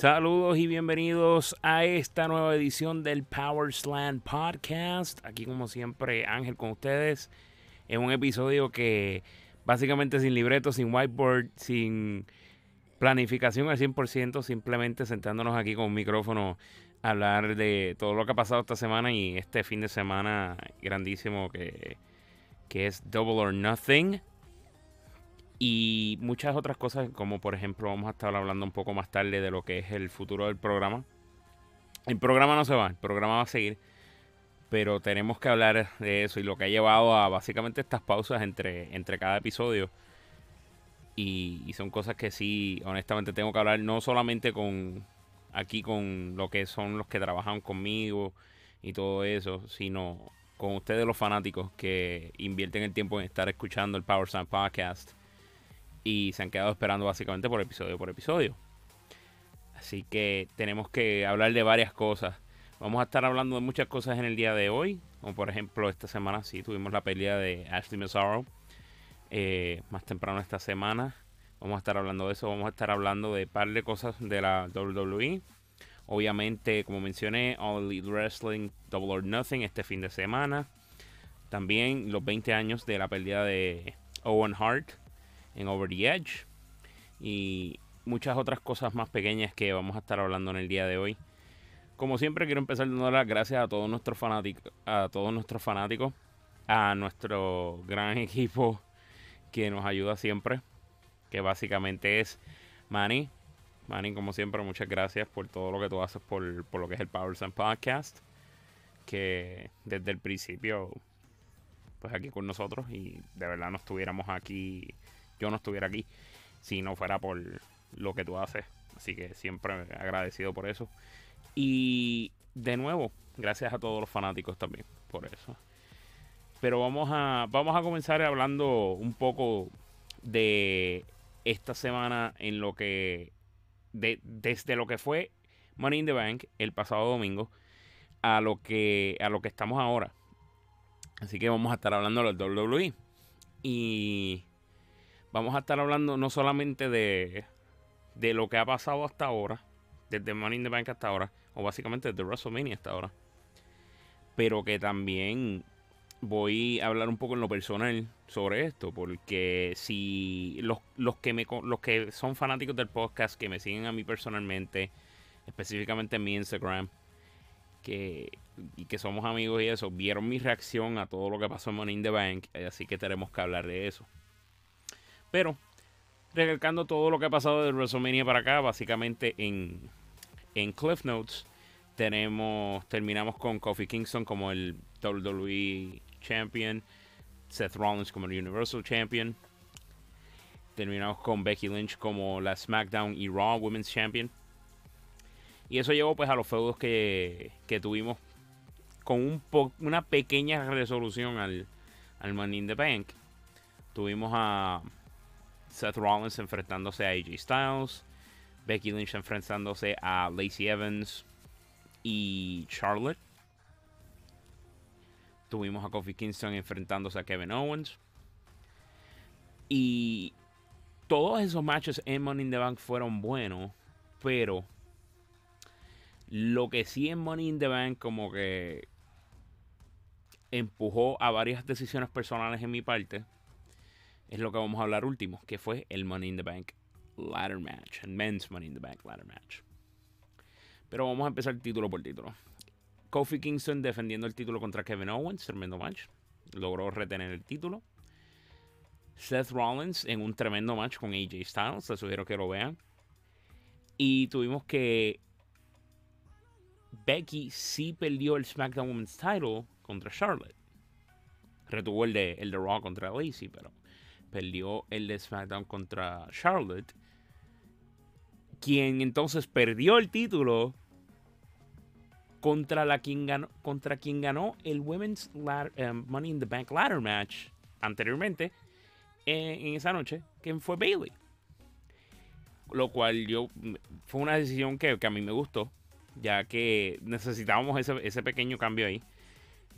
Saludos y bienvenidos a esta nueva edición del Power Slam Podcast. Aquí como siempre Ángel con ustedes en un episodio que básicamente sin libreto, sin whiteboard, sin planificación al 100%, simplemente sentándonos aquí con un micrófono hablar de todo lo que ha pasado esta semana y este fin de semana grandísimo que, que es Double or Nothing y muchas otras cosas, como por ejemplo vamos a estar hablando un poco más tarde de lo que es el futuro del programa. El programa no se va, el programa va a seguir, pero tenemos que hablar de eso y lo que ha llevado a básicamente estas pausas entre, entre cada episodio. Y, son cosas que sí, honestamente tengo que hablar no solamente con aquí con lo que son los que trabajan conmigo y todo eso, sino con ustedes los fanáticos que invierten el tiempo en estar escuchando el Power Sound Podcast y se han quedado esperando básicamente por episodio por episodio. Así que tenemos que hablar de varias cosas. Vamos a estar hablando de muchas cosas en el día de hoy. Como por ejemplo, esta semana sí tuvimos la pelea de Ashley Massaro. Eh, más temprano esta semana. Vamos a estar hablando de eso. Vamos a estar hablando de par de cosas de la WWE. Obviamente, como mencioné, All Elite Wrestling Double or Nothing este fin de semana. También los 20 años de la pelea de Owen Hart en Over the Edge y muchas otras cosas más pequeñas que vamos a estar hablando en el día de hoy. Como siempre quiero empezar dando las gracias a todos nuestros fanáticos, a todos nuestros fanáticos, a nuestro gran equipo que nos ayuda siempre, que básicamente es Manny. Manny, como siempre, muchas gracias por todo lo que tú haces por, por lo que es el Power Podcast. Que desde el principio, pues aquí con nosotros y de verdad no estuviéramos aquí yo no estuviera aquí si no fuera por lo que tú haces. Así que siempre agradecido por eso. Y de nuevo, gracias a todos los fanáticos también por eso. Pero vamos a, vamos a comenzar hablando un poco de esta semana en lo que. De, desde lo que fue Money in the Bank el pasado domingo a lo que a lo que estamos ahora. Así que vamos a estar hablando del WWE. Y vamos a estar hablando no solamente de, de lo que ha pasado hasta ahora, desde Money in the Bank hasta ahora, o básicamente desde WrestleMania hasta ahora, pero que también voy a hablar un poco en lo personal sobre esto, porque si los, los, que, me, los que son fanáticos del podcast, que me siguen a mí personalmente, específicamente en mi Instagram, que, y que somos amigos y eso, vieron mi reacción a todo lo que pasó en Money in the Bank, así que tenemos que hablar de eso. Pero, recalcando todo lo que ha pasado de WrestleMania para acá, básicamente en, en Cliff Notes, tenemos, terminamos con Kofi Kingston como el WWE Champion, Seth Rollins como el Universal Champion. Terminamos con Becky Lynch como la SmackDown y Raw Women's Champion. Y eso llevó pues a los feudos que, que tuvimos con un una pequeña resolución al, al Money in the Bank. Tuvimos a Seth Rollins enfrentándose a AJ Styles, Becky Lynch enfrentándose a Lacey Evans y Charlotte. Tuvimos a Kofi Kingston enfrentándose a Kevin Owens. Y todos esos matches en Money in the Bank fueron buenos, pero lo que sí en Money in the Bank como que empujó a varias decisiones personales en mi parte es lo que vamos a hablar último, que fue el Money in the Bank Ladder Match, el Men's Money in the Bank Ladder Match. Pero vamos a empezar título por título. Kofi Kingston defendiendo el título contra Kevin Owens, tremendo match. Logró retener el título. Seth Rollins en un tremendo match con AJ Styles, les sugiero que lo vean. Y tuvimos que Becky sí perdió el SmackDown Women's Title contra Charlotte. Retuvo el de, el de Raw contra Lacey, pero perdió el SmackDown contra Charlotte. Quien entonces perdió el título contra, la quien, ganó, contra quien ganó el Women's um, Money in the Bank Ladder Match anteriormente eh, en, esa noche, que fue Bailey. Lo cual yo fue una decisión que, a mí me gustó, ya que necesitábamos ese, pequeño cambio ahí.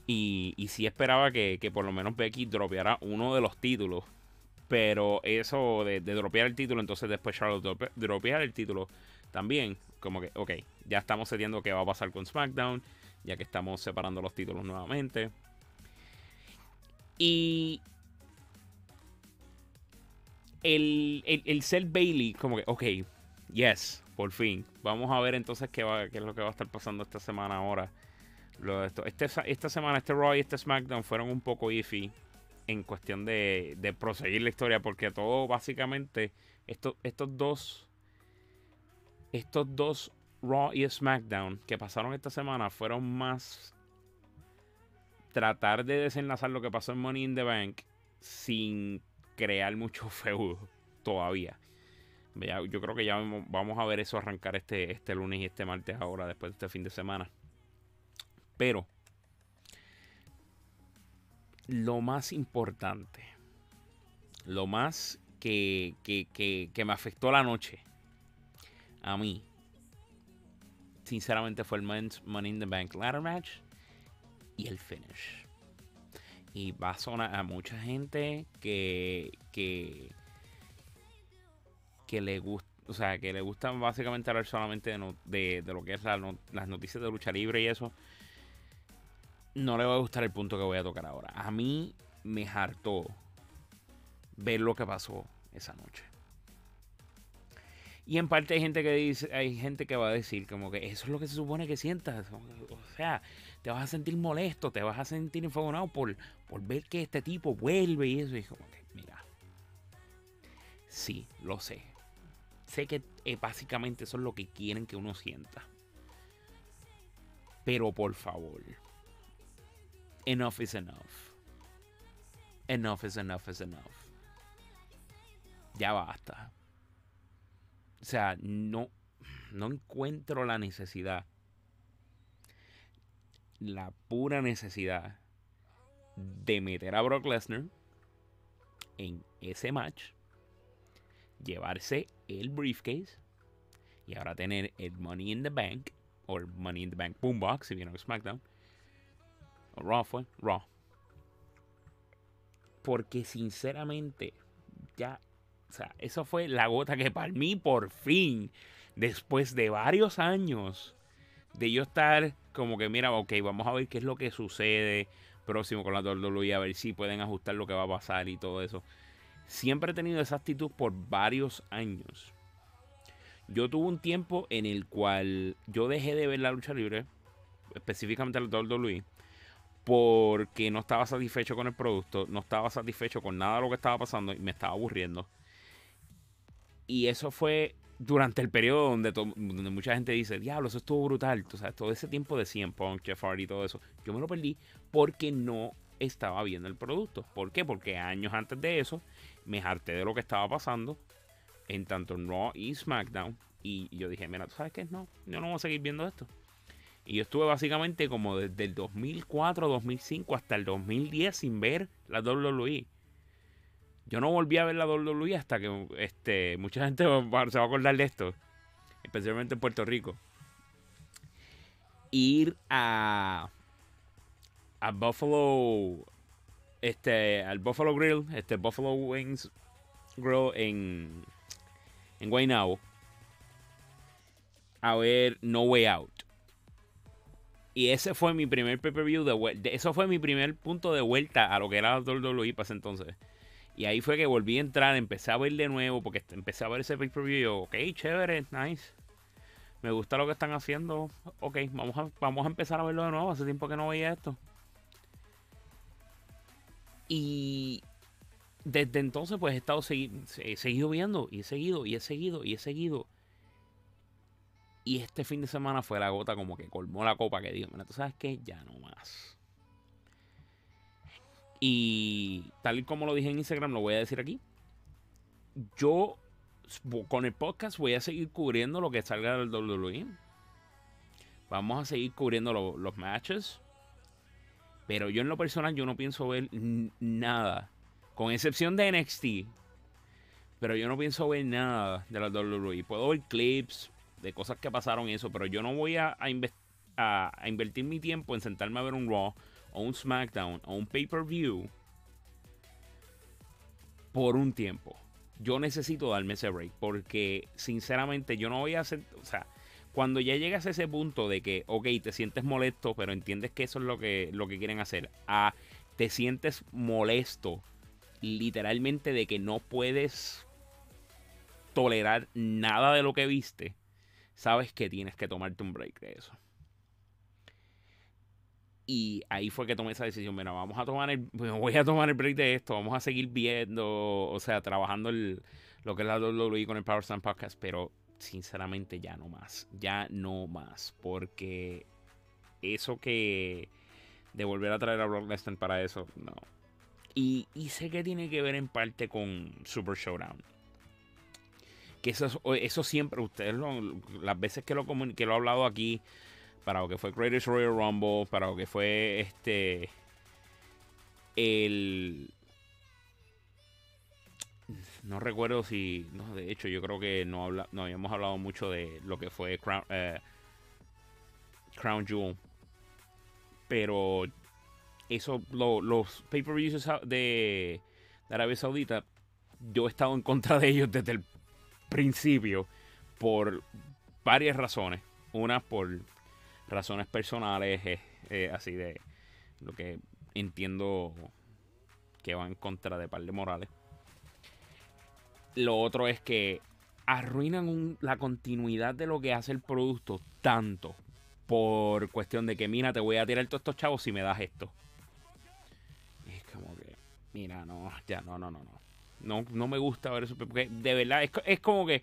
Y, y sí esperaba que, que, por lo menos Becky dropeara uno de los títulos Pero eso de, dropear el título, entonces después Charlotte dropear el título también, como que, ok, ya estamos cediendo qué va a pasar con SmackDown, ya que estamos separando los títulos nuevamente. Y el, el, el Cell Bailey, como que, ok, yes, por fin. Vamos a ver entonces qué, va, qué es lo que va a estar pasando esta semana ahora. Lo esto, este, esta semana, este Raw y este SmackDown fueron un poco iffy en cuestión de, de proseguir la historia, porque todo básicamente, estos dos, estos dos Raw y SmackDown que pasaron esta semana fueron más tratar de desenlazar lo que pasó en Money in the Bank sin crear mucho feudo todavía. yo creo que ya vamos a ver eso arrancar este, este lunes y este martes ahora, después de este fin de semana. Pero lo más importante, lo más que, que, me afectó la noche a mí, sinceramente fue el Money in the Bank Ladder Match y el finish. Y va a sonar a mucha gente que, que, que le gusta. O sea, que le gusta básicamente hablar solamente de, de, lo que es las noticias de lucha libre y eso. No le va a gustar el punto que voy a tocar ahora. A mí me hartó ver lo que pasó esa noche. Y en parte hay gente que dice, hay gente que va a decir como que eso es lo que se supone que sientas. O sea, te vas a sentir molesto, te vas a sentir enfogonado por, por ver que este tipo vuelve y eso. Y como que, mira, sí, lo sé. Sé que eh, básicamente eso es lo que quieren que uno sienta. Pero por favor, enough is enough. Enough is enough is enough. Ya basta. O sea, no, no encuentro la necesidad la pura necesidad de meter a Brock Lesnar en ese match, llevarse el briefcase y ahora tener el Money in the Bank o el Money in the Bank Boombox si viene a SmackDown Raw fue Raw. Porque sinceramente ya, o sea, eso fue la gota que para mí por fin, después de varios años de yo estar como que, mira, ok, vamos a ver qué es lo que sucede próximo con la WWE, a ver si pueden ajustar lo que va a pasar y todo eso. Siempre he tenido esa actitud por varios años. Yo tuve un tiempo en el cual yo dejé de ver la lucha libre, específicamente la WWE, porque no estaba satisfecho con el producto, no estaba satisfecho con nada de lo que estaba pasando y me estaba aburriendo. Y eso fue durante el periodo donde, mucha gente dice, diablo, eso estuvo brutal, o sea, todo ese tiempo de 100 Punk, Jeff Hardy y todo eso, yo me lo perdí porque no estaba viendo el producto. ¿Por qué? Porque años antes de eso me harté de lo que estaba pasando en tanto en Raw y SmackDown y yo dije, mira, ¿tú sabes qué? No, yo no voy a seguir viendo esto. Y yo estuve básicamente como desde el 2004, 2005 hasta el 2010 sin ver la WWE. Yo no volví a ver la WWE hasta que este, mucha gente se va a acordar de esto, especialmente en Puerto Rico. Ir a, a Buffalo, este, al Buffalo Grill, este Buffalo Wings Grill en, en Guaynabo, a ver No Way Out. Y ese fue mi primer pay-per-view de vuelta. Eso fue mi primer punto de vuelta a lo que era WWE para ese entonces. Y ahí fue que volví a entrar, empecé a ver de nuevo, porque empecé a ver ese pay-per-view y yo, ok, chévere, nice. Me gusta lo que están haciendo. Ok, vamos a, vamos a empezar a verlo de nuevo. Hace tiempo que no veía esto. Y desde entonces pues he estado he seguido viendo y he seguido y he seguido y he seguido. Y este fin de semana fue la gota como que colmó la copa que digo, mira, tú sabes que ya no más. Y tal y como lo dije en Instagram, lo voy a decir aquí. Yo con el podcast voy a seguir cubriendo lo que salga del WWE. Vamos a seguir cubriendo los matches. Pero yo en lo personal yo no pienso ver nada. Con excepción de NXT. Pero yo no pienso ver nada de la WWE. Puedo ver clips de cosas que pasaron eso. Pero yo no voy a, a invertir mi tiempo en sentarme a ver un Raw o un SmackDown o un pay-per-view por un tiempo. Yo necesito darme ese break porque sinceramente yo no voy a hacer, o sea, cuando ya llegas a ese punto de que, ok, te sientes molesto, pero entiendes que eso es lo que, lo que quieren hacer, a te sientes molesto literalmente de que no puedes tolerar nada de lo que viste, sabes que tienes que tomarte un break de eso. Y ahí fue que tomé esa decisión. Mira, vamos a tomar el. Voy a tomar el break de esto. Vamos a seguir viendo. O sea, trabajando lo que es la WWE con el Power Stand Podcast. Pero sinceramente ya no más. Ya no más. Porque eso que. De volver a traer a Brock Lesnar para eso. No. Y sé que tiene que ver en parte con Super Showdown que eso, eso siempre, ustedes las veces que lo, que lo he hablado aquí, para lo que fue Greatest Royal Rumble, para lo que fue este. El. No recuerdo si. No, de hecho, yo creo que no, habla, no habíamos hablado mucho de lo que fue Crown, eh, Crown Jewel. Pero. Eso, los pay-per-views de, de Arabia Saudita, yo he estado en contra de ellos desde el principio por varias razones. Una por razones personales, eh, eh, así de lo que entiendo que va en contra de par de Morales. Lo otro es que arruinan la continuidad de lo que hace el producto tanto por cuestión de que, mira, te voy a tirar todos estos chavos si me das esto. es como que, mira, no, ya, no, no, no, no. No, no me gusta ver eso, porque de verdad es, es como que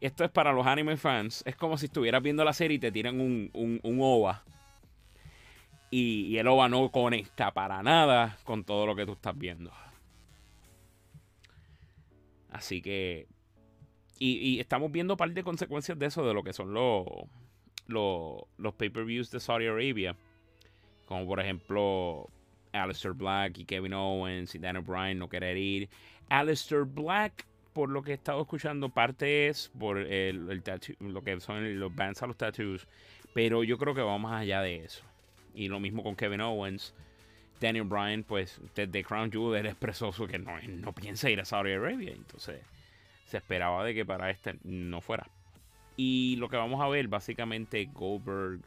esto es para los anime fans. Es como si estuvieras viendo la serie y te tiran un, un, OVA. Y, el OVA no conecta para nada con todo lo que tú estás viendo. Así que. Y, estamos viendo un par de consecuencias de eso, de lo que son los, los, los pay-per-views de Saudi Arabia. Como por ejemplo, Alistair Black y Kevin Owens y Daniel Bryan no querer ir. Alistair Black por lo que he estado escuchando, parte es por el, lo que son los bands a los tattoos, pero yo creo que va más allá de eso. Y lo mismo con Kevin Owens. Daniel Bryan, pues desde Crown Jewel, él expresó que no, no piensa ir a Saudi Arabia. Entonces se esperaba de que para este no fuera. Y lo que vamos a ver, básicamente, Goldberg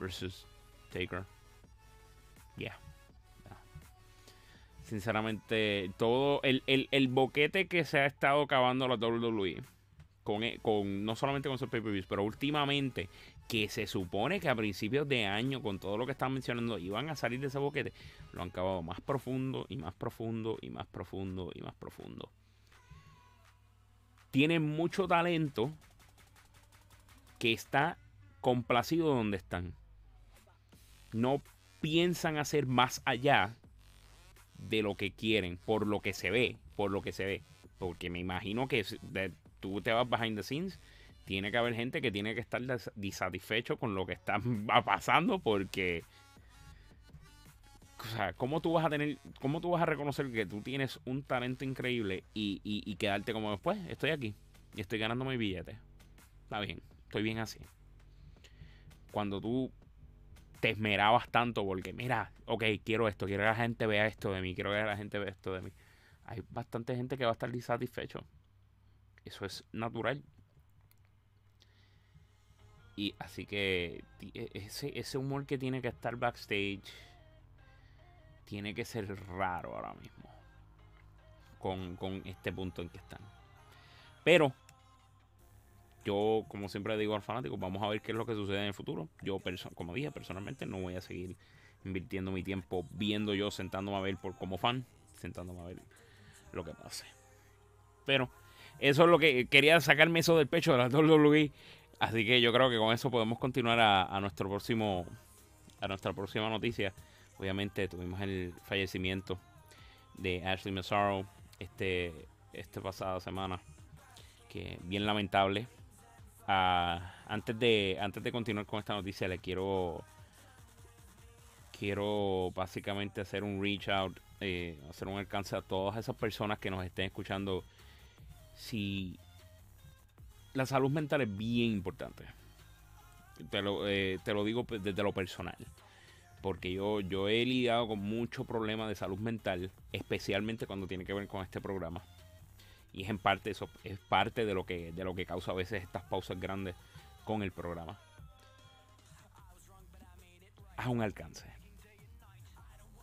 versus Taker. Yeah sinceramente, todo el, boquete que se ha estado cavando la WWE, con, e, con no solamente con sus pay-per-views, pero últimamente, que se supone que a principios de año, con todo lo que están mencionando, iban a salir de ese boquete, lo han cavado más profundo y más profundo y más profundo y más profundo. Tienen mucho talento que está complacido donde están. No piensan hacer más allá de lo que quieren, por lo que se ve, por lo que se ve. Porque me imagino que tú te vas behind the scenes, tiene que haber gente que tiene que estar disatisfecho con lo que está pasando porque... O sea, ¿cómo tú vas a tener, cómo tú vas a reconocer que tú tienes un talento increíble y, y quedarte como después? Estoy aquí y estoy ganando mi billete. Está bien, estoy bien así. Cuando tú te esmerabas tanto porque, mira, ok, quiero esto, quiero que la gente vea esto de mí, quiero que la gente vea esto de mí. Hay bastante gente que va a estar insatisfecho. Eso es natural. Y así que e, ese, ese humor que tiene que estar backstage tiene que ser raro ahora mismo. Con, con este punto en que están. Pero yo, como siempre digo al fanático, vamos a ver qué es lo que sucede en el futuro. Yo, como dije, personalmente no voy a seguir invirtiendo mi tiempo viendo yo, sentándome a ver por como fan, sentándome a ver lo que pase. Pero eso es lo que quería sacarme eso del pecho de la WWE. Así que yo creo que con eso podemos continuar a, nuestro próximo, a nuestra próxima noticia. Obviamente tuvimos el fallecimiento de Ashley Massaro este, este pasada semana. Que bien lamentable antes, de, antes de continuar con esta noticia, le quiero quiero básicamente hacer un reach out, eh, hacer un alcance a todas esas personas que nos estén escuchando. Si la salud mental es bien importante, te lo, eh, te lo digo desde lo personal. porque yo, yo he lidiado con muchos problemas de salud mental, especialmente cuando tiene que ver con este programa. Y es en parte eso, es parte de lo que, de lo que causa a veces estas pausas grandes con el programa. Haz un alcance.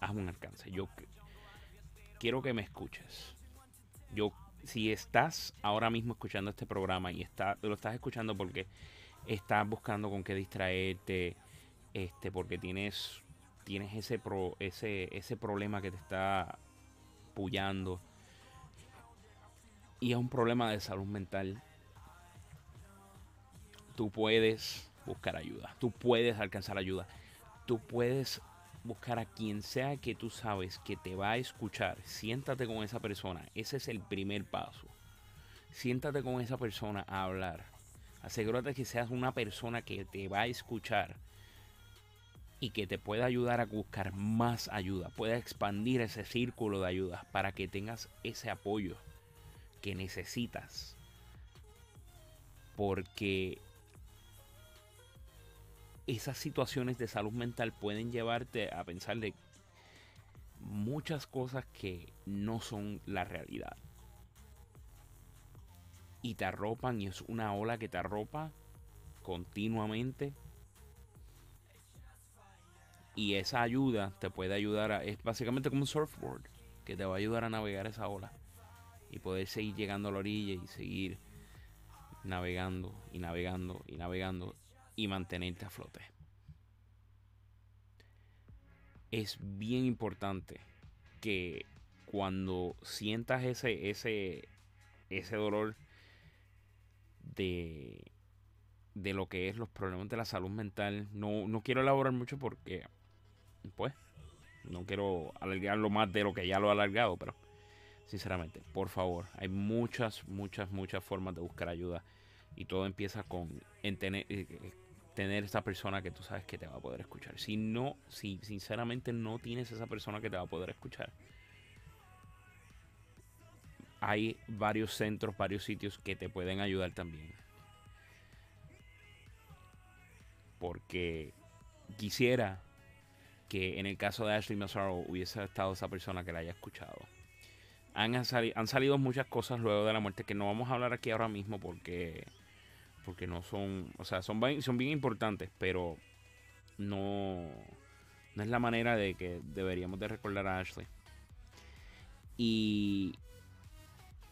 Haz un alcance. Yo quiero que me escuches. Yo, si estás ahora mismo escuchando este programa y está, lo estás escuchando porque estás buscando con qué distraerte, este, porque tienes, tienes ese, pro, ese, ese problema que te está pullando y es un problema de salud mental, tú puedes buscar ayuda, tú puedes alcanzar ayuda, tú puedes buscar a quien sea que tú sabes que te va a escuchar. Siéntate con esa persona, ese es el primer paso. Siéntate con esa persona a hablar. Asegúrate que seas una persona que te va a escuchar y que te pueda ayudar a buscar más ayuda, pueda expandir ese círculo de ayuda para que tengas ese apoyo que necesitas. Porque esas situaciones de salud mental pueden llevarte a pensar de muchas cosas que no son la realidad. Y te arropan y es una ola que te arropa continuamente. Y esa ayuda te puede ayudar a... Es básicamente como un surfboard que te va a ayudar a navegar esa ola. Y poder seguir llegando a la orilla y seguir navegando y navegando y navegando y mantenerte a flote. Es bien importante que cuando sientas ese, ese, ese dolor de, de lo que es los problemas de la salud mental, no, no quiero elaborar mucho porque, pues, no quiero alargarlo más de lo que ya lo he alargado, pero sinceramente, por favor, hay muchas, muchas, muchas formas de buscar ayuda y todo empieza con tener, eh, eh, tener esa persona que tú sabes que te va a poder escuchar. Si no, si sinceramente no tienes esa persona que te va a poder escuchar, hay varios centros, varios sitios que te pueden ayudar también. Porque quisiera que en el caso de Ashley Massaro hubiese estado esa persona que la haya escuchado. Han, han salido muchas cosas luego de la muerte que no vamos a hablar aquí ahora mismo porque porque no son, o sea, son bien, son bien importantes, pero no, no es la manera de que deberíamos de recordar a Ashley. Y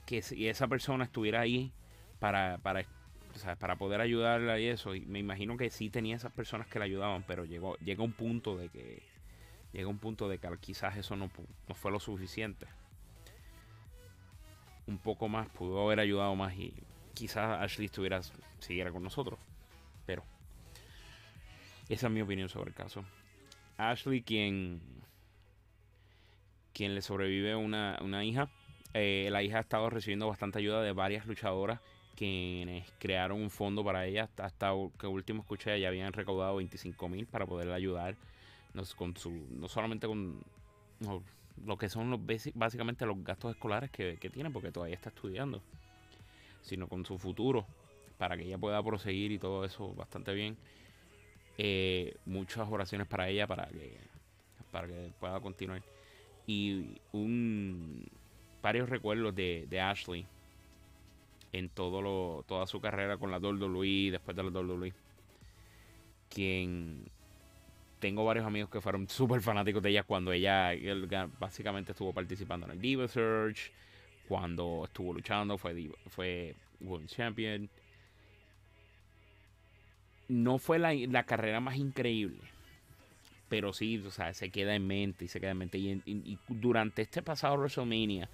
que si esa persona estuviera ahí para, para, para poder ayudarla y eso, me imagino que sí tenía esas personas que la ayudaban, pero llegó, llega un punto de que llega un punto de que quizás eso no, no fue lo suficiente. Un poco más, pudo haber ayudado más y quizás Ashley estuviera, siguiera con nosotros. Pero esa es mi opinión sobre el caso. Ashley, quien, quien le sobrevive una, una hija, eh, la hija ha estado recibiendo bastante ayuda de varias luchadoras quienes crearon un fondo para ella. Hasta, que último escuché, ya habían recaudado 25 mil para poderle ayudar. No, con su, no solamente con lo que son los básicamente los gastos escolares que, que tiene, porque todavía está estudiando sino con su futuro, para que ella pueda proseguir y todo eso bastante bien. Eh, muchas oraciones para ella, para que, para que pueda continuar. Y un varios recuerdos de, Ashley en todo lo, toda su carrera con la WWE, después de la WWE. Quien tengo varios amigos que fueron súper fanáticos de ella cuando ella básicamente estuvo participando en el Diva Search cuando estuvo luchando, fue, fue World Champion. No fue la, carrera más increíble, pero sí, o sea, se queda en mente y se queda en mente. Y, durante este pasado WrestleMania,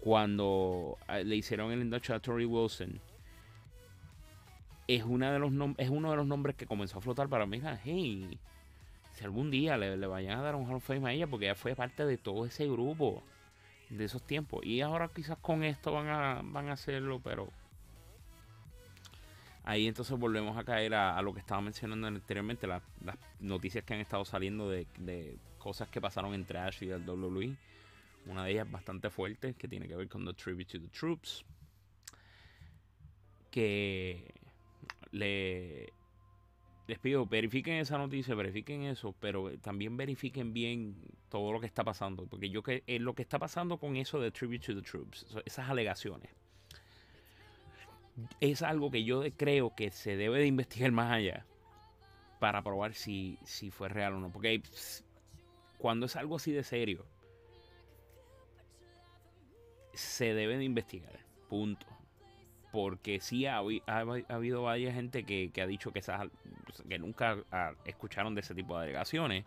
cuando ah, le hicieron el induction a Tori Wilson, es, una de los es uno de los nombres que comenzó a flotar para mí. Hey, si algún día le, le vayan a dar un Hall of Fame a ella, porque ella fue parte de todo ese grupo de esos tiempos. Y ahora quizás con esto van a, van a hacerlo, pero ahí entonces volvemos a caer a, lo que estaba mencionando anteriormente, las noticias que han estado saliendo de, cosas que pasaron entre Ash y el WWE. Una de ellas bastante fuerte, que tiene que ver con The Tribute to the Troops. Que le les pido, verifiquen esa noticia, verifiquen eso, pero también verifiquen bien todo lo que está pasando. Porque yo que eh, lo que está pasando con eso de Tribute to the Troops, esas alegaciones, es algo que yo creo que se debe de investigar más allá para probar si, si fue real o no. Porque cuando es algo así de serio, se debe de investigar. Punto porque sí ha, habido varias gente que, ha dicho que, nunca escucharon de ese tipo de alegaciones.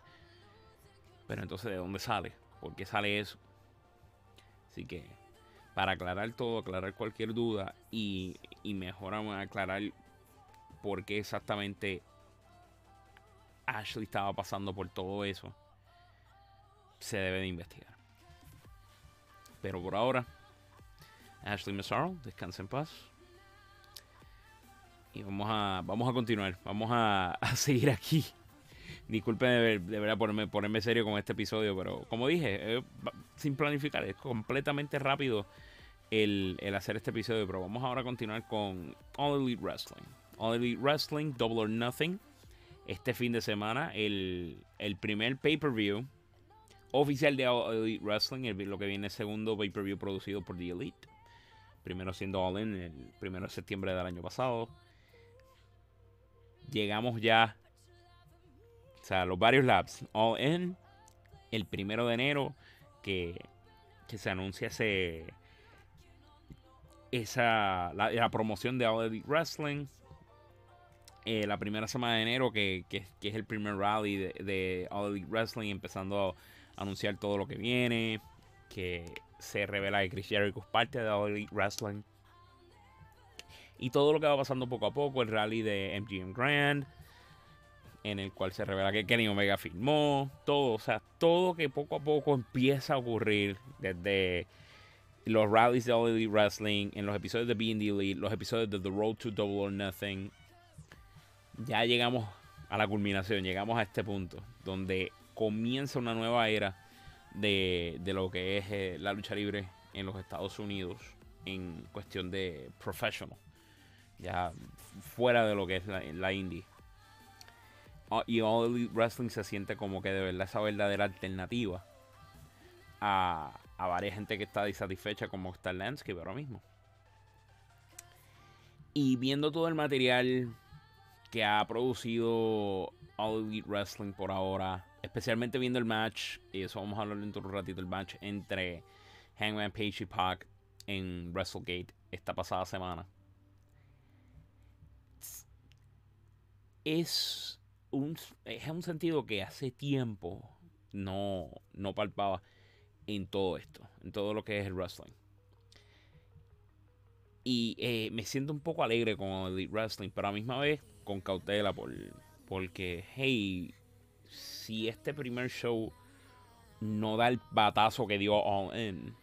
Pero entonces, ¿de dónde sale? ¿Por qué sale eso? Así que, para aclarar todo, aclarar cualquier duda y, y mejor aclarar por qué exactamente Ashley estaba pasando por todo eso, se debe de investigar. Pero por ahora, Ashley Massaro, descansa en paz. Y vamos a, vamos a continuar, vamos a, seguir aquí. Disculpen de, verdad ponerme, ponerme serio con este episodio, pero como dije, sin planificar, es completamente rápido el, hacer este episodio. Pero vamos ahora a continuar con All Elite Wrestling. All Elite Wrestling, Double or Nothing. Este fin de semana, el, el primer pay-per-view oficial de All Elite Wrestling, lo que viene segundo pay-per-view producido por The Elite. Primero siendo All In el primero de septiembre del año pasado llegamos ya, o los varios labs, all in, el primero de enero, que, se anuncia ese, esa, la, promoción de All Elite Wrestling. Eh, la primera semana de enero, que, es el primer rally de, de, All Elite Wrestling, empezando a anunciar todo lo que viene. Que se revela que Chris Jericho es parte de All Elite Wrestling y todo lo que va pasando poco a poco, el rally de MGM Grand, en el cual se revela que Kenny Omega filmó, todo, o sea, todo que poco a poco empieza a ocurrir desde los rallies de All Elite Wrestling, en los episodios de the Elite, los episodios de The Road to Double or Nothing. Ya llegamos a la culminación, llegamos a este punto, donde comienza una nueva era de, de lo que es eh, la lucha libre en los Estados Unidos en cuestión de professional ya fuera de lo que es la, indie. Ah, y All Elite Wrestling se siente como que de verdad esa verdadera alternativa a, a varias gente que está disatisfecha como está el landscape ahora mismo. Y viendo todo el material que ha producido All Elite Wrestling por ahora, especialmente viendo el match, y eso vamos a hablar dentro de un ratito, el match entre Hangman Page y Pac en WrestleGate esta pasada semana. Es un, es un sentido que hace tiempo no, no palpaba en todo esto, en todo lo que es el wrestling. Y eh, me siento un poco alegre con el wrestling, pero a la misma vez con cautela por, porque, hey, si este primer show no da el batazo que dio All In,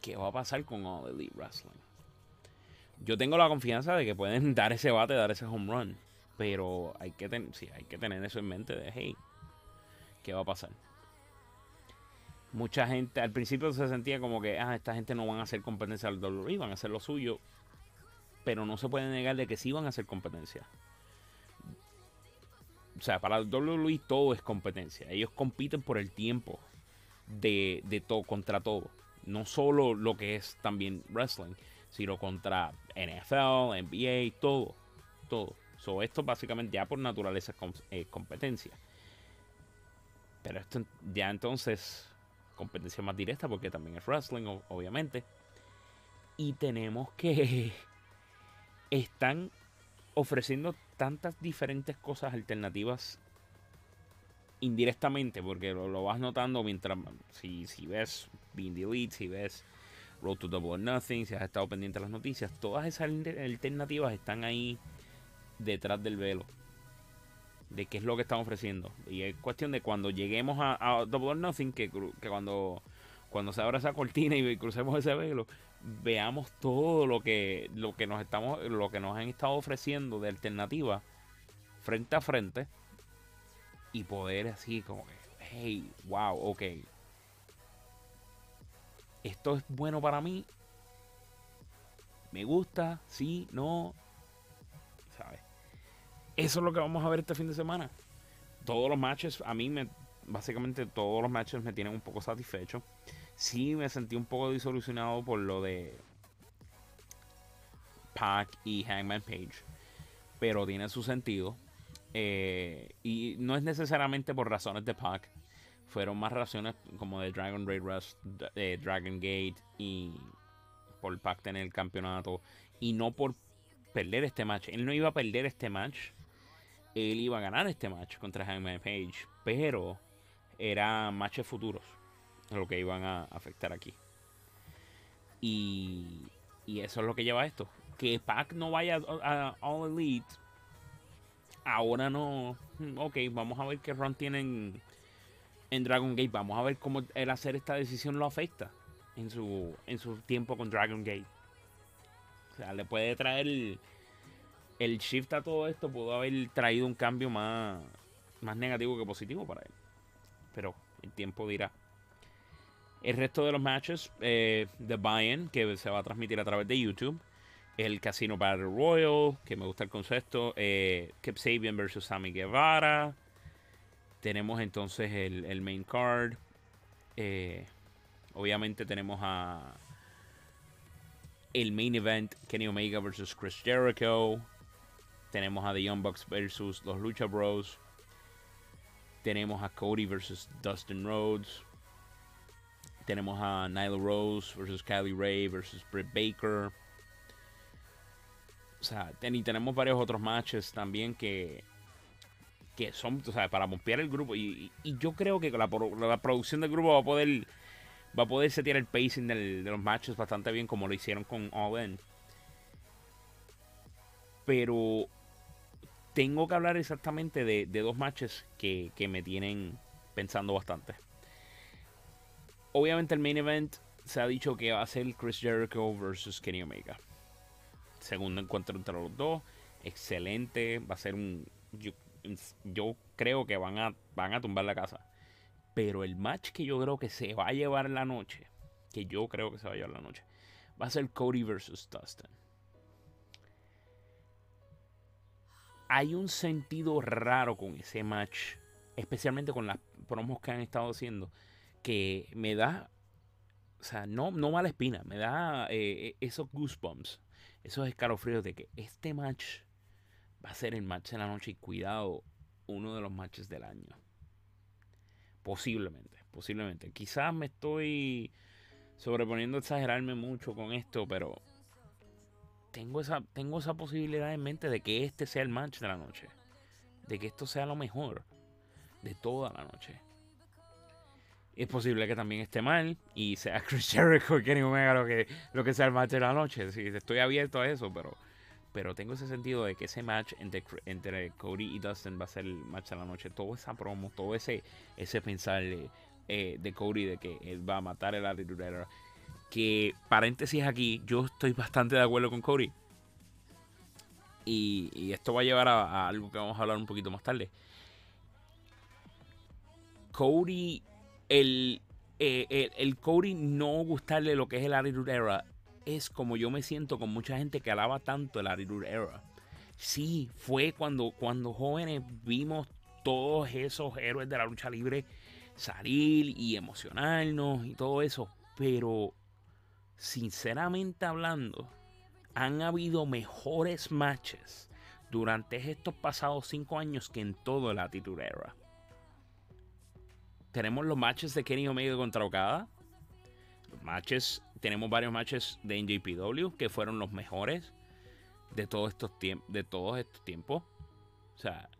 ¿qué va a pasar con All Elite Wrestling? Yo tengo la confianza de que pueden dar ese bate, dar ese home run. Pero hay que, sí, hay que tener eso en mente de, hey, ¿qué va a pasar? Mucha gente, al principio se sentía como que, ah, esta gente no van a hacer competencia al WWE, van a hacer lo suyo. Pero no se puede negar de que sí van a hacer competencia. O sea, para el WWE todo es competencia. Ellos compiten por el tiempo de, de todo contra todo. No solo lo que es también wrestling, sino contra NFL, NBA, todo. Todo. So, esto básicamente ya por naturaleza es competencia. Pero esto ya entonces competencia más directa porque también es wrestling, obviamente. Y tenemos que están ofreciendo tantas diferentes cosas alternativas indirectamente, porque lo, vas notando mientras si, si ves Being Elite, si ves Road to Double or Nothing, si has estado pendiente de las noticias, todas esas alternativas están ahí detrás del velo de qué es lo que están ofreciendo. Y es cuestión de cuando lleguemos a, Double or Nothing, que, que, cuando, cuando se abra esa cortina y crucemos ese velo, veamos todo lo que, lo que nos estamos, lo que nos han estado ofreciendo de alternativa frente a frente. Y poder así como que, hey, wow, ok. Esto es bueno para mí. Me gusta, sí, no. Eso es lo que vamos a ver este fin de semana. Todos los matches, a mí me, básicamente todos los matches me tienen un poco satisfecho. Sí me sentí un poco disolucionado por lo de Pac y Hangman Page. Pero tiene su sentido. Eh, y no es necesariamente por razones de Pac. Fueron más razones como de Dragon Raid Rush, Dragon Gate y por Pac tener el campeonato. Y no por perder este match. Él no iba a perder este match. Él iba a ganar este match contra Hangman Page. Pero eran matches futuros. Lo que iban a afectar aquí. Y, y eso es lo que lleva a esto. Que Pac no vaya a, All Elite. Ahora no. Ok, vamos a ver qué run tienen en Dragon Gate. Vamos a ver cómo el hacer esta decisión lo afecta en su, en su tiempo con Dragon Gate. O sea, le puede traer el, shift a todo esto. Pudo haber traído un cambio más, más negativo que positivo para él. Pero el tiempo dirá. El resto de los matches eh, de Buy-In, que se va a transmitir a través de YouTube. El Casino Battle Royal, que me gusta el concepto. Eh, Kip Sabian Sammy Guevara. Tenemos entonces el, main card. Eh, obviamente tenemos a el main event Kenny Omega versus Chris Jericho. Tenemos a The Young Bucks versus los Lucha Bros. Tenemos a Cody versus Dustin Rhodes. Tenemos a Nyla Rose versus Kylie Ray versus Britt Baker. O sea, y tenemos varios otros matches también que, que son, o sea, para bompear el grupo. Y, yo creo que la, la producción del grupo va a poder va a poder setear el pacing de los matches bastante bien como lo hicieron con All In. Pero tengo que hablar exactamente de, dos matches que, me tienen pensando bastante. Obviamente el main event se ha dicho que va a ser Chris Jericho versus Kenny Omega. Segundo encuentro entre los dos. Excelente. Va a ser un... Yo, creo que van a, van a tumbar la casa. Pero el match que yo creo que se va a llevar la noche, que yo creo que se va a llevar la noche, va a ser Cody versus Dustin. Hay un sentido raro con ese match, especialmente con las promos que han estado haciendo, que me da, o sea, no, no mala espina, me da eh, esos goosebumps, esos escalofríos de que este match va a ser el match de la noche y cuidado, uno de los matches del año. Posiblemente, posiblemente. Quizás me estoy sobreponiendo a exagerarme mucho con esto, pero tengo esa, tengo esa posibilidad en mente de que este sea el match de la noche. De que esto sea lo mejor de toda la noche. Es posible que también esté mal y sea Chris Jericho y Kenny Omega lo que, lo que sea el match de la noche. Estoy abierto a eso, pero pero tengo ese sentido de que ese match entre, entre Cody y Dustin va a ser el match de la noche. Todo esa promo, todo ese, ese pensar eh, de, Cody de que él va a matar el Attitude. Que paréntesis aquí, yo estoy bastante de acuerdo con Cody. Y, esto va a llevar a, algo que vamos a hablar un poquito más tarde. Cody, el, eh, el, el Cody no gustarle lo que es el Attitude Era es como yo me siento con mucha gente que alaba tanto el Attitude Era. Sí, fue cuando, cuando jóvenes vimos todos esos héroes de la lucha libre salir y emocionarnos y todo eso. Pero, sinceramente hablando, han habido mejores matches durante estos pasados cinco años que en todo el Attitude Era. Tenemos los matches de Kenny Omega contra Okada. Matches tenemos varios matches de NJPW que fueron los mejores de de todos estos tiempos. O sea,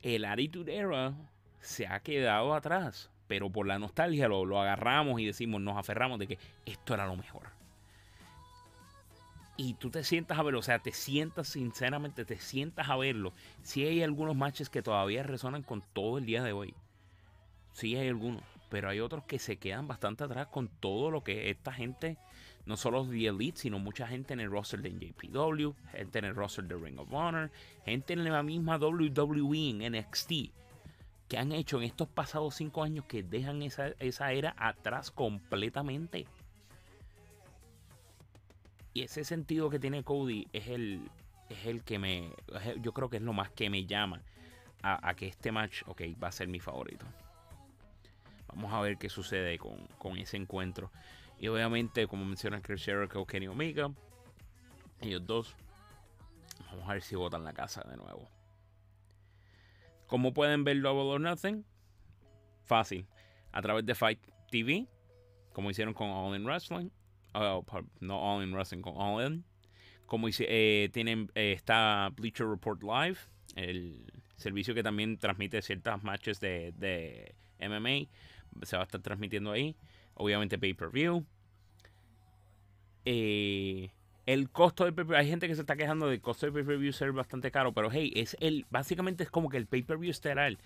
el Attitude Era se ha quedado atrás, pero por la nostalgia lo, lo agarramos y decimos, nos aferramos de que esto era lo mejor. Y tú te sientas a verlo, o sea, te sientas sinceramente, te sientas a verlo. Si hay algunos matches que todavía resonan con todo el día de hoy. Sí hay algunos pero hay otros que se quedan bastante atrás con todo lo que esta gente, no solo de Elite, sino mucha gente en el roster de NJPW, gente en el roster de Ring of Honor, gente en la misma WWE, en NXT, que han hecho en estos pasados cinco años que dejan esa, esa era atrás completamente. Y ese sentido que tiene Cody es el, es el que me. Yo creo que es lo más que me llama a, que este match, ok, va a ser mi favorito. Vamos a ver qué sucede con, ese encuentro. Y obviamente, como menciona Chris Jericho, Kenny Omega, ellos dos, vamos a ver si votan la casa de nuevo. ¿Cómo pueden ver Double or Nothing? Fácil. A través de Fight TV, como hicieron con All In Wrestling. Oh, no All In Wrestling, con All In. Como eh, tienen, eh, está Bleacher Report Live, el servicio que también transmite ciertas matches de, de MMA. Se va a estar transmitiendo ahí. Obviamente pay-per-view. Eh, el costo del pay-per-view, hay gente que se está quejando del costo del pay-per-view ser bastante caro, pero hey, es el, básicamente es como que el pay-per-view estelar.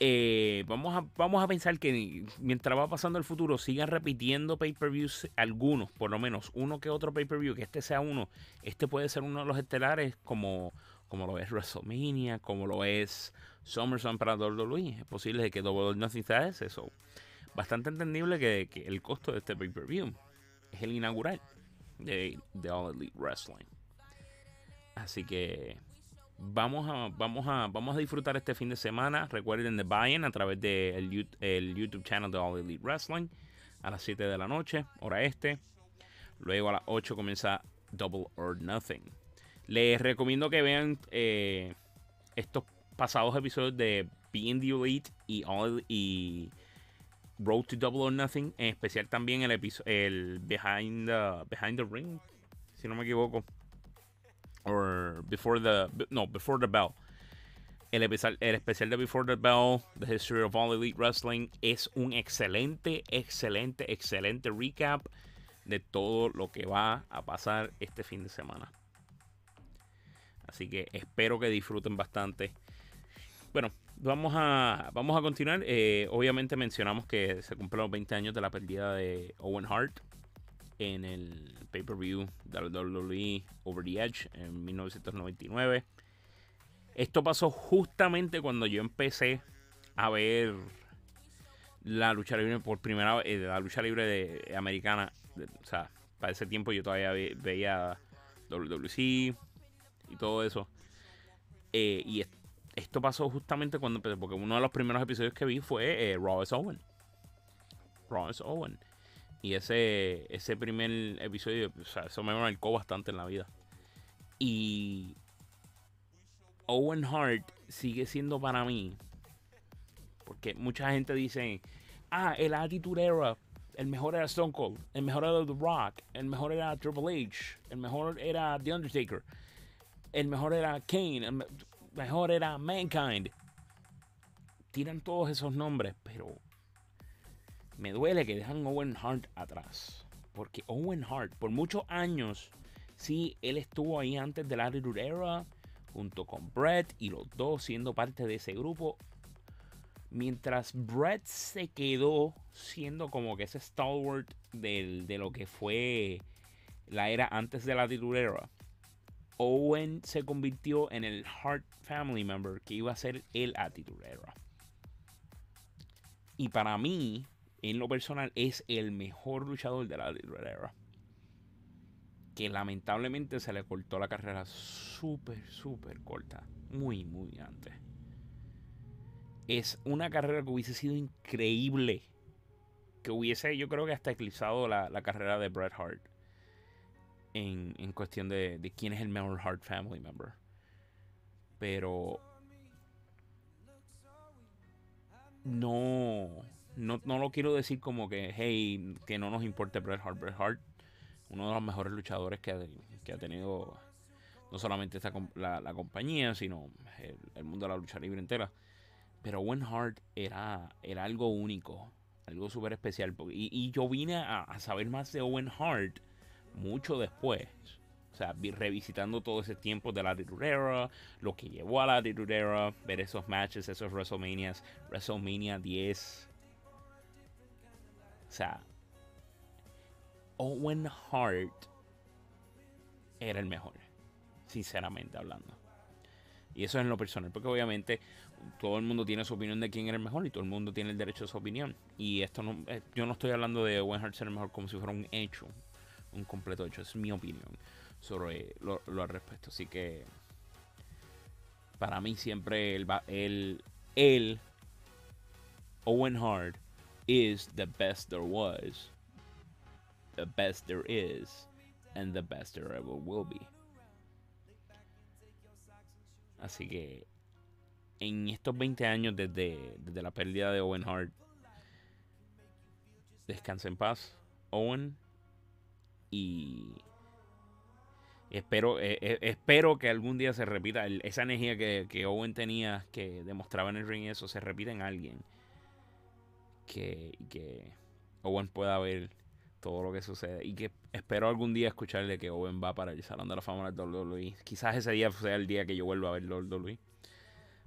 Eh, vamos, a, vamos a pensar que mientras va pasando el futuro, sigan repitiendo pay-per-views, algunos, por lo menos, uno que otro pay-per-view, que este sea uno. Este puede ser uno de los estelares, como, como lo es WrestleMania, como lo es SummerSlam para WWE. Es posible que Double Nothing sea ese. Bastante entendible que, que el costo de este pay-per-view es el inaugural de, All Elite Wrestling. Así que vamos a, vamos a, vamos a disfrutar este fin de semana. Recuerden de buy a través del de el YouTube channel de All Elite Wrestling a las 7 de la noche, hora este. Luego a las 8 comienza Double or Nothing. Les recomiendo que vean eh, estos pasados episodios de Being the Elite y, All, y Road to Double or Nothing, en especial también el el Behind the Behind the Ring, si no me equivoco, or Before the no Before the Bell. El el especial de Before the Bell, The History of All Elite Wrestling, es un excelente, excelente, excelente recap de todo lo que va a pasar este fin de semana. Así que espero que disfruten bastante. Bueno, vamos a, vamos a continuar. Eh, obviamente mencionamos que se cumplen los 20 años de la pérdida de Owen Hart en el pay-per-view WWE Over the Edge en 1999. Esto pasó justamente cuando yo empecé a ver la lucha libre por primera vez, eh, la lucha libre de, americana. o sea, para ese tiempo yo todavía veía WWC y todo eso. Eh, y esto pasó justamente cuando empecé, porque uno de los primeros episodios que vi fue eh, Raw Owen. Raw Owen. Y ese, ese primer episodio, o sea, eso me marcó bastante en la vida. Y Owen Hart sigue siendo para mí, porque mucha gente dice, ah, el Attitude Era, el mejor era Stone Cold, el mejor era The Rock, el mejor era Triple H, el mejor era The Undertaker, el mejor era Kane, el mejor era Mankind. Tiran todos esos nombres, pero me duele que dejan Owen Hart atrás. Porque Owen Hart, por muchos años, sí, él estuvo ahí antes de la Era, junto con Brett, y los dos siendo parte de ese grupo. Mientras Brett se quedó siendo como que ese stalwart de lo que fue la era antes de la Era Owen se convirtió en el Hart Family Member que iba a ser el Attitude. Y para mí, en lo personal, es el mejor luchador de la Attitude Era. Que lamentablemente se le cortó la carrera súper, súper corta. Muy, muy antes. Es una carrera que hubiese sido increíble. Que hubiese, yo creo que hasta eclipsado la, la carrera de Bret Hart en, cuestión de, quién es el mejor Hart Family Member. Pero no, no, lo quiero decir como que, hey, que no nos importe Bret Hart. Bret Hart, uno de los mejores luchadores que ha, tenido no solamente esta, la, compañía, sino el, mundo de la lucha libre entera. Pero Owen Hart era, era algo único, algo súper especial. Y, yo vine a, a, saber más de Owen Hart mucho después. O sea, revisitando todo ese tiempo de la Era, lo que llevó a la Era, ver esos matches, esos WrestleManias, WrestleMania 10. O sea, Owen Hart era el mejor, sinceramente hablando. Y eso es en lo personal, porque obviamente todo el mundo tiene su opinión de quién era el mejor y todo el mundo tiene el derecho a su opinión. Y esto no, eh, yo no estoy hablando de Owen Hart ser el mejor como si fuera un hecho un completo hecho, es mi opinión. sobre lo, al respecto. Así que para mí siempre el, el, el Owen Hart is the best there was, the best there is, and the best there ever will be. Así que en estos 20 años desde, desde la pérdida de Owen Hart, descansa en paz, Owen. Y espero, eh, eh, espero que algún día se repita esa energía que, Owen tenía, que demostraba en el ring, eso se repita en alguien. Que, que Owen pueda ver todo lo que sucede. Y que espero algún día escucharle que Owen va para el Salón de la Fama del WWE. Quizás ese día sea el día que yo vuelva a ver WWE.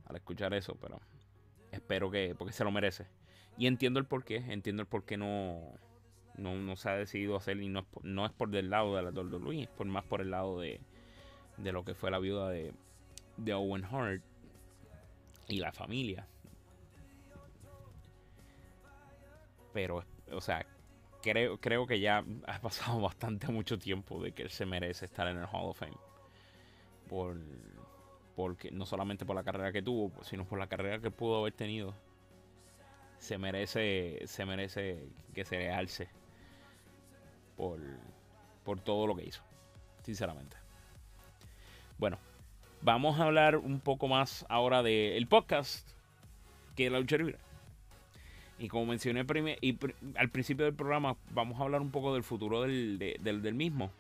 Al escuchar eso, pero espero que, porque se lo merece. Y entiendo el por qué, entiendo el por qué no, no, se ha decidido hacer y no es, por, no es por del lado de la WWE, es por más por el lado de, de lo que fue la viuda de, de Owen Hart y la familia. Pero, o sea, creo, creo que ya ha pasado bastante mucho tiempo de que él se merece estar en el Hall of Fame. Por, porque no solamente por la carrera que tuvo, sino por la carrera que pudo haber tenido se merece, se merece que se le alce por, todo lo que hizo, sinceramente. Bueno, vamos a hablar un poco más ahora del podcast que la lucha libre. Y como mencioné al principio del programa, vamos a hablar un poco del futuro del, del, mismo.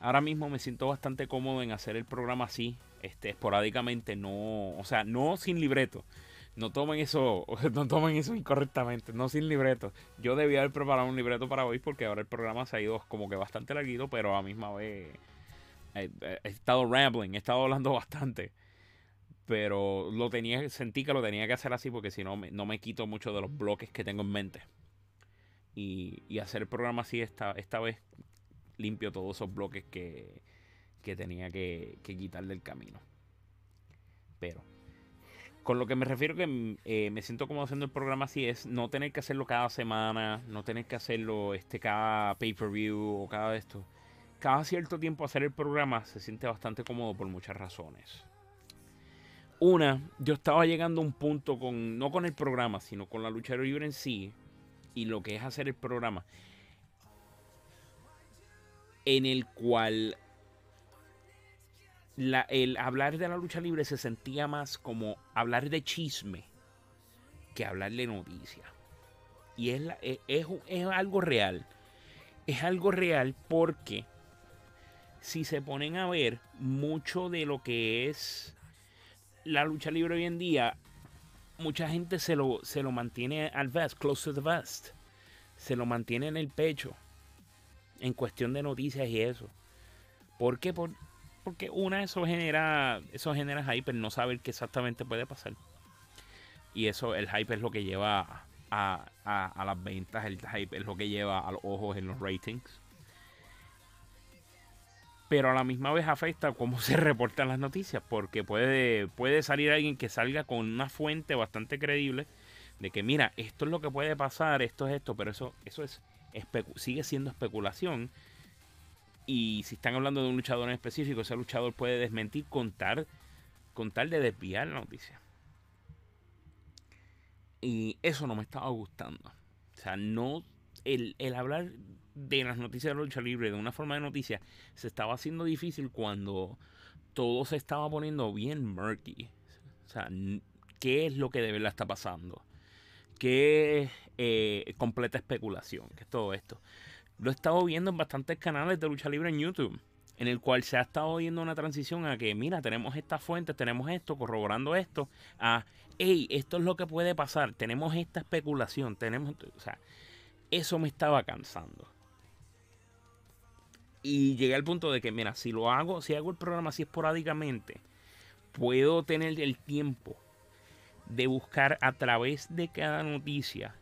Ahora mismo me siento bastante cómodo en hacer el programa así, este, esporádicamente, no, o sea, no sin libreto, no tomen eso, no tomen eso incorrectamente, no sin libreto. Yo debía haber preparado un libreto para hoy porque ahora el programa se ha ido como que bastante larguito, pero a misma vez he, estado rambling, he estado hablando bastante. Pero lo tenía, sentí que lo tenía que hacer así porque si no no me quito mucho de los bloques que tengo en mente. Y, hacer el programa así esta, esta vez limpio todos esos bloques que, que tenía que, que quitar del camino. Pero con lo que me refiero que mm, eh, me siento como haciendo el programa así es no tener que hacerlo cada semana, no tener que hacerlo este cada pay-per-view o cada esto. Cada cierto tiempo hacer el programa se siente bastante cómodo por muchas razones. Una, yo estaba llegando a un punto con, no con el programa, sino con la lucha libre en sí y lo que es hacer el programa, en el cual el hablar de la lucha libre se sentía más como hablar de chisme que hablar de noticia. Y es, es, es, algo real. Es algo real porque si se ponen a ver mucho de lo que es la lucha libre hoy en día, mucha gente se lo, se lo mantiene al vest, close to the vest. Se lo mantiene en el pecho. En cuestión de noticias y eso. ¿Por qué? Por, porque una, eso genera, eso genera hype, no saber qué exactamente puede pasar. Y eso, el hype es lo que lleva a, a, las ventas, el hype es lo que lleva a los ojos en los ratings. Pero a la misma vez afecta cómo se reportan las noticias, porque puede, puede salir alguien que salga con una fuente bastante creíble de que mira, esto es lo que puede pasar, esto es esto, pero eso, eso es sigue siendo especulación y si están hablando de un luchador en específico, ese luchador puede desmentir con tal, de desviar la noticia. Y eso no me estaba gustando. O sea, no. El, hablar de las noticias de la lucha libre de una forma de noticia se estaba haciendo difícil cuando todo se estaba poniendo bien murky. O sea, ¿qué es lo que de verdad está pasando? ¿Qué es eh, completa especulación? ¿Qué es todo esto? Lo he estado viendo en bastantes canales de lucha libre en YouTube, en el cual se ha estado viendo una transición a que, mira, tenemos estas fuentes, tenemos esto, corroborando esto, a, hey, esto es lo que puede pasar, tenemos esta especulación, tenemos, o sea, eso me estaba cansando. Y llegué al punto de que, mira, si lo hago, si hago el programa así esporádicamente, puedo tener el tiempo de buscar a través de cada noticia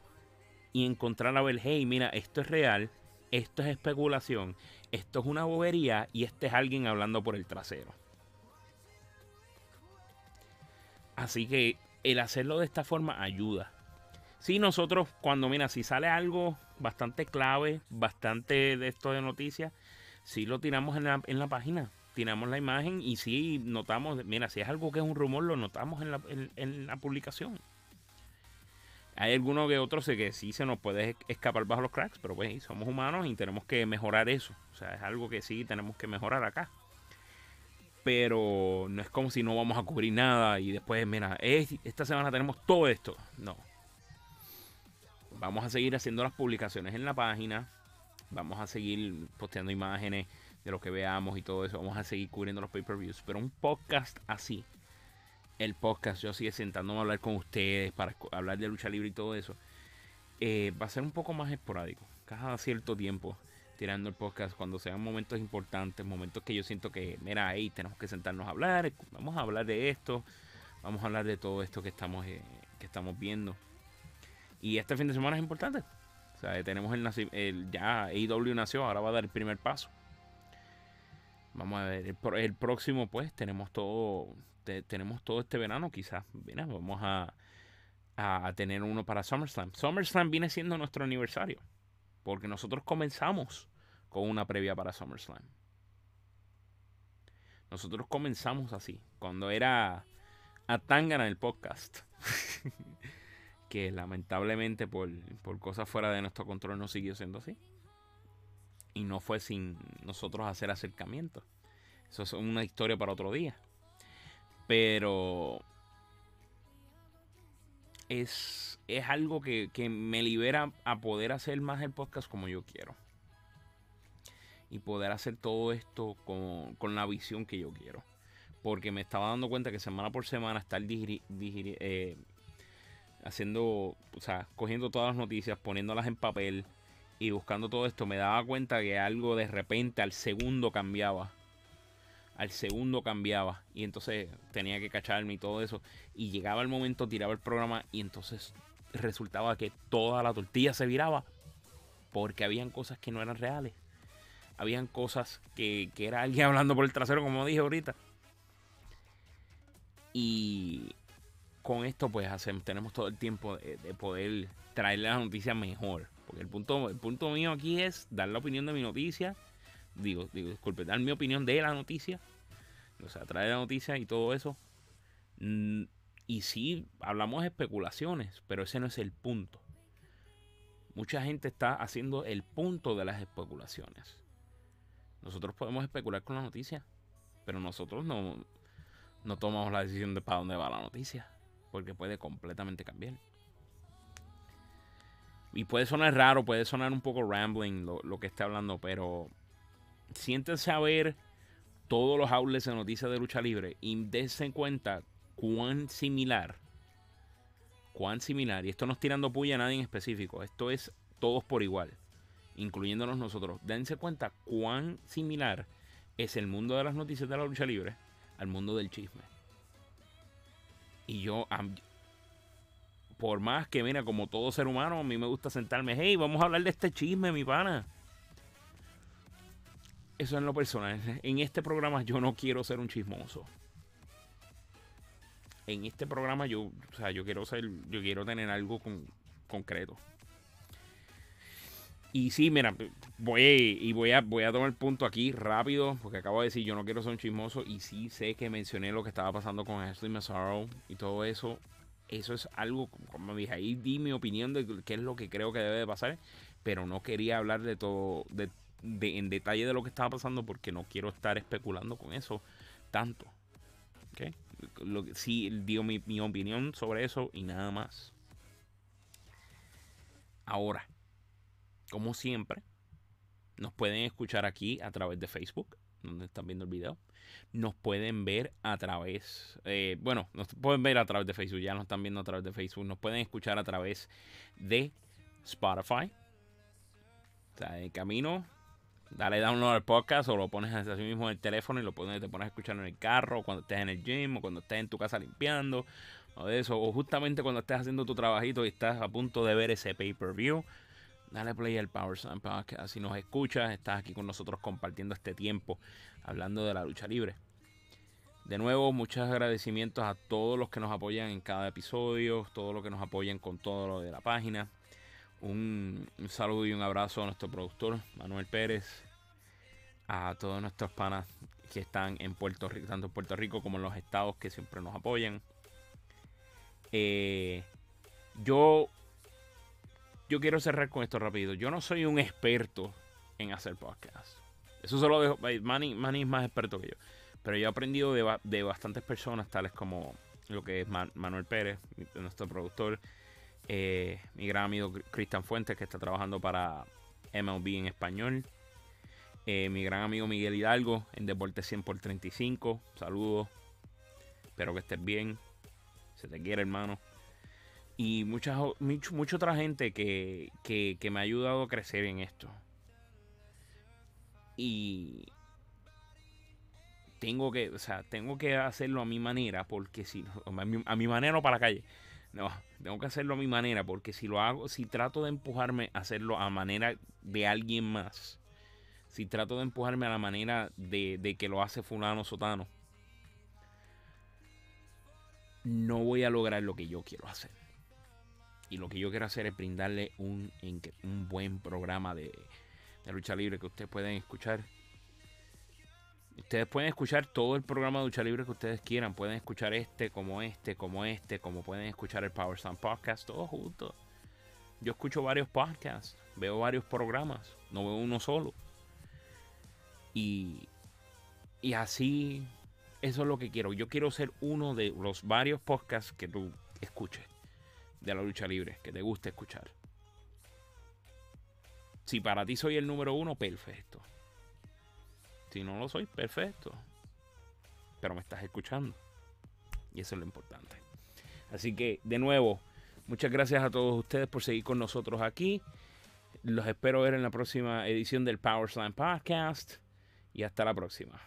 y encontrar a ver, hey, mira, esto es real, esto es especulación, esto es una bobería y este es alguien hablando por el trasero. Así que el hacerlo de esta forma ayuda. Si nosotros cuando, mira, si sale algo bastante clave, bastante de esto de noticias, sí lo tiramos en la, en la página. Tiramos la imagen y sí notamos, mira, si es algo que es un rumor, lo notamos en la, en, la publicación. Hay algunos que otros que sí se nos puede escapar bajo los cracks, pero pues somos humanos y tenemos que mejorar eso. O sea, es algo que sí tenemos que mejorar acá. Pero no es como si no vamos a cubrir nada y después, mira, esta semana tenemos todo esto. No. Vamos a seguir haciendo las publicaciones en la página Vamos a seguir posteando imágenes de lo que veamos y todo eso. Vamos a seguir cubriendo los pay-per-views. Pero un podcast así, el podcast, yo sigue sentándome a hablar con ustedes para hablar de lucha libre y todo eso, eh, va a ser un poco más esporádico. Cada cierto tiempo tirando el podcast cuando sean momentos importantes, momentos que yo siento que, mira, ahí tenemos que sentarnos a hablar, vamos a hablar de esto, vamos a hablar de todo esto que estamos, eh, que estamos viendo. Y este fin de semana es importante. O sea, tenemos el, el ya AEW nació, ahora va a dar el primer paso. Vamos a ver, el, próximo pues tenemos todo, tenemos todo este verano quizás. vamos a, a tener uno para SummerSlam. SummerSlam viene siendo nuestro aniversario. Porque nosotros comenzamos con una previa para SummerSlam. Nosotros comenzamos así. Cuando era a Tangana el podcast. que lamentablemente por, cosas fuera de nuestro control no siguió siendo así. Y no fue sin nosotros hacer acercamientos. Eso es una historia para otro día. Pero es, es algo que, me libera a poder hacer más el podcast como yo quiero. Y poder hacer todo esto con, la visión que yo quiero. Porque me estaba dando cuenta que semana por semana estar eh, haciendo, o sea, cogiendo todas las noticias, poniéndolas en papel y buscando todo esto, me daba cuenta que algo de repente al segundo cambiaba. Al segundo cambiaba. Y entonces tenía que cacharme y todo eso. Y llegaba el momento, tiraba el programa y entonces resultaba que toda la tortilla se viraba. Porque habían cosas que no eran reales. Habían cosas que, que era alguien hablando por el trasero, como dije ahorita. Y, con esto pues hacemos, tenemos todo el tiempo de, poder traerle la noticia mejor. Porque el punto, el punto mío aquí es dar la opinión de mi noticia. Digo, digo, disculpe, dar mi opinión de la noticia. O sea, traer la noticia y todo eso. Mm, y sí, hablamos de especulaciones, pero ese no es el punto. Mucha gente está haciendo el punto de las especulaciones. Nosotros podemos especular con la noticia, pero nosotros no, no tomamos la decisión de para dónde va la noticia porque puede completamente cambiar. Y puede sonar raro, puede sonar un poco rambling lo, que esté hablando, pero siéntense a ver todos los outlets de noticias de lucha libre y dense en cuenta cuán similar, cuán similar, y esto no es tirando puya a nadie en específico, esto es todos por igual, incluyéndonos nosotros. Dense cuenta cuán similar es el mundo de las noticias de la lucha libre al mundo del chisme. Y yo, por más que, mira, como todo ser humano, a mí me gusta sentarme, hey, vamos a hablar de este chisme, mi pana. Eso es lo personal. En este programa yo no quiero ser un chismoso. En este programa yo, o sea, yo quiero ser, yo quiero tener algo con, concreto. Y sí, mira, voy y voy a, voy a tomar el punto aquí rápido, porque acabo de decir yo no quiero ser un chismoso y sí sé que mencioné lo que estaba pasando con Ashley Massaro y todo eso. Eso es algo, como dije, ahí di mi opinión de qué es lo que creo que debe de pasar, pero no quería hablar de todo, en detalle de lo que estaba pasando porque no quiero estar especulando con eso tanto. ¿Okay? Sí dio mi, opinión sobre eso y nada más. Ahora, como siempre, nos pueden escuchar aquí a través de Facebook, donde están viendo el video. Nos pueden ver a través, eh, bueno, nos pueden ver a través de Facebook, ya nos están viendo a través de Facebook. Nos pueden escuchar a través de Spotify. O en camino, dale download al podcast o lo pones así mismo en el teléfono y lo pones, te pones a escuchar en el carro, cuando estés en el gym o cuando estés en tu casa limpiando o de eso, o justamente cuando estés haciendo tu trabajito y estás a punto de ver ese pay-per-view dale play al Power Slam Podcast. Si nos escuchas, estás aquí con nosotros compartiendo este tiempo, hablando de la lucha libre. De nuevo, muchos agradecimientos a todos los que nos apoyan en cada episodio, todos los que nos apoyan con todo lo de la página. Un, saludo y un abrazo a nuestro productor, Manuel Pérez, a todos nuestros panas que están en Puerto Rico, tanto en Puerto Rico como en los estados que siempre nos apoyan. Eh, yo, yo quiero cerrar con esto rápido. Yo no soy un experto en hacer podcasts. Eso solo dejo. Manny, Manny es más experto que yo. Pero yo he aprendido de, de bastantes personas, tales como lo que es Manuel Pérez, nuestro productor, eh, mi gran amigo Cristian Fuentes, que está trabajando para MLB en español. Eh, mi gran amigo Miguel Hidalgo en Deporte 100 por 35. Saludos. Espero que estés bien. Se te quiere, hermano. Y mucha, mucha otra gente que, que me ha ayudado a crecer en esto. Y tengo que, o sea, tengo que hacerlo a mi manera, porque si a mi, a mi manera o para la calle. No, tengo que hacerlo a mi manera, porque si lo hago, si trato de empujarme a hacerlo a manera de alguien más, si trato de empujarme a la manera de, de que lo hace fulano sotano, no voy a lograr lo que yo quiero hacer. Y lo que yo quiero hacer es brindarle un, un buen programa de, de lucha libre que ustedes pueden escuchar Ustedes pueden escuchar todo el programa de lucha libre que ustedes quieran. Pueden escuchar este, como este, como este, como pueden escuchar el Power Sound Podcast, todo junto. Yo escucho varios podcasts, veo varios programas, no veo uno solo. Y, y así, eso es lo que quiero. Yo quiero ser uno de los varios podcasts que tú escuches de la lucha libre, que te guste escuchar. Si para ti soy el número uno, perfecto. Si no lo soy, perfecto. Pero me estás escuchando. Y eso es lo importante. Así que, de nuevo, muchas gracias a todos ustedes por seguir con nosotros aquí. Los espero ver en la próxima edición del Power Slam Podcast. Y hasta la próxima.